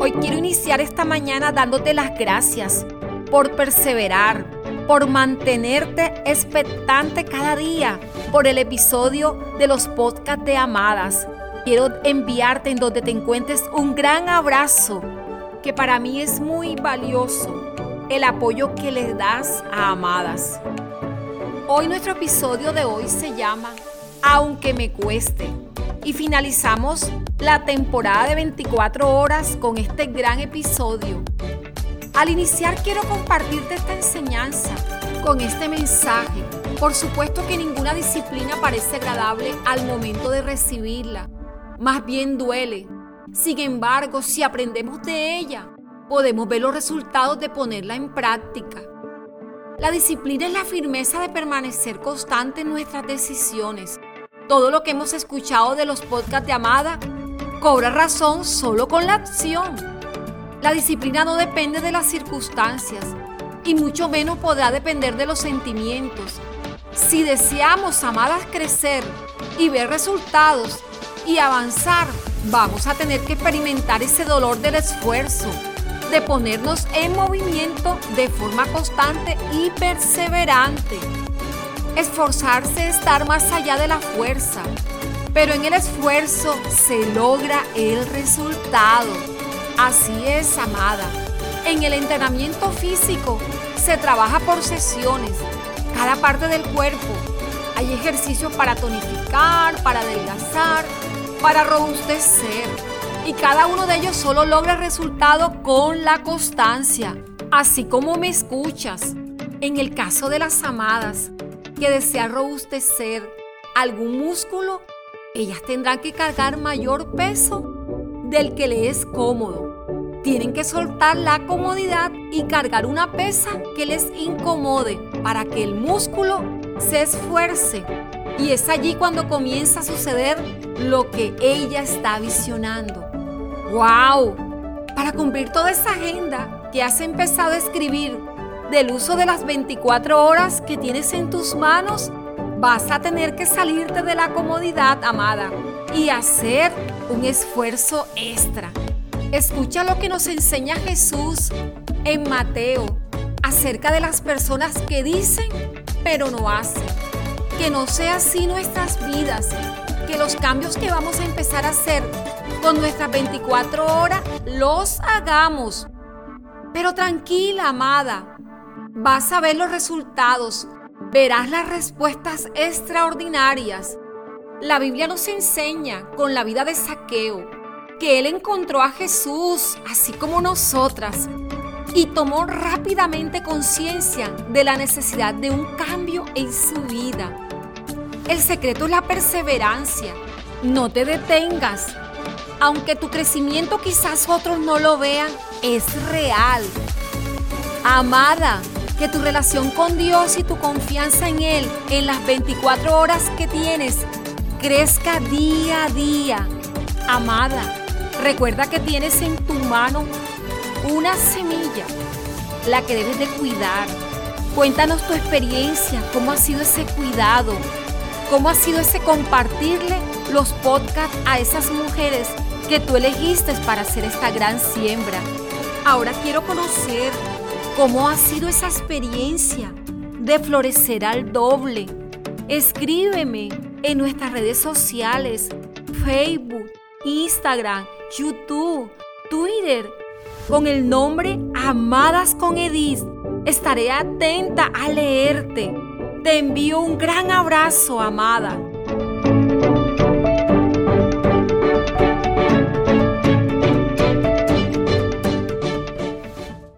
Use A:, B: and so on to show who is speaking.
A: Hoy quiero iniciar esta mañana dándote las gracias por perseverar, por mantenerte expectante cada día por el episodio de los podcasts de Amadas. Quiero enviarte en donde te encuentres un gran abrazo que para mí es muy valioso el apoyo que le das a Amadas. Hoy nuestro episodio de hoy se llama Aunque me cueste y finalizamos la temporada de 24 horas con este gran episodio. Al iniciar quiero compartirte esta enseñanza con este mensaje. Por supuesto que ninguna disciplina parece agradable al momento de recibirla, más bien duele. Sin embargo, si aprendemos de ella, podemos ver los resultados de ponerla en práctica. La disciplina es la firmeza de permanecer constante en nuestras decisiones. Todo lo que hemos escuchado de los podcasts de Amada cobra razón solo con la acción. La disciplina no depende de las circunstancias y mucho menos podrá depender de los sentimientos. Si deseamos, amadas, crecer y ver resultados y avanzar, vamos a tener que experimentar ese dolor del esfuerzo, de ponernos en movimiento de forma constante y perseverante. Esforzarse es estar más allá de la fuerza, pero en el esfuerzo se logra el resultado. Así es, amada. En el entrenamiento físico se trabaja por sesiones, cada parte del cuerpo. Hay ejercicios para tonificar, para adelgazar, para robustecer. Y cada uno de ellos solo logra resultado con la constancia. Así como me escuchas, en el caso de las amadas que desean robustecer algún músculo, ellas tendrán que cargar mayor peso del que le es cómodo. Tienen que soltar la comodidad y cargar una pesa que les incomode para que el músculo se esfuerce. Y es allí cuando comienza a suceder lo que ella está visionando. ¡Wow! Para cumplir toda esa agenda que has empezado a escribir del uso de las 24 horas que tienes en tus manos, vas a tener que salirte de la comodidad, amada, y hacer un esfuerzo extra. Escucha lo que nos enseña Jesús en Mateo acerca de las personas que dicen pero no hacen. Que no sea así nuestras vidas, que los cambios que vamos a empezar a hacer con nuestras 24 horas los hagamos. Pero tranquila, amada, vas a ver los resultados, verás las respuestas extraordinarias. La Biblia nos enseña con la vida de saqueo que él encontró a Jesús, así como nosotras, y tomó rápidamente conciencia de la necesidad de un cambio en su vida. El secreto es la perseverancia. No te detengas. Aunque tu crecimiento quizás otros no lo vean, es real. Amada, que tu relación con Dios y tu confianza en Él en las 24 horas que tienes crezca día a día. Amada, Recuerda que tienes en tu mano una semilla, la que debes de cuidar. Cuéntanos tu experiencia, cómo ha sido ese cuidado, cómo ha sido ese compartirle los podcasts a esas mujeres que tú elegiste para hacer esta gran siembra. Ahora quiero conocer cómo ha sido esa experiencia de florecer al doble. Escríbeme en nuestras redes sociales, Facebook, Instagram, YouTube, Twitter, con el nombre Amadas con Edith. Estaré atenta a leerte. Te envío un gran abrazo, amada.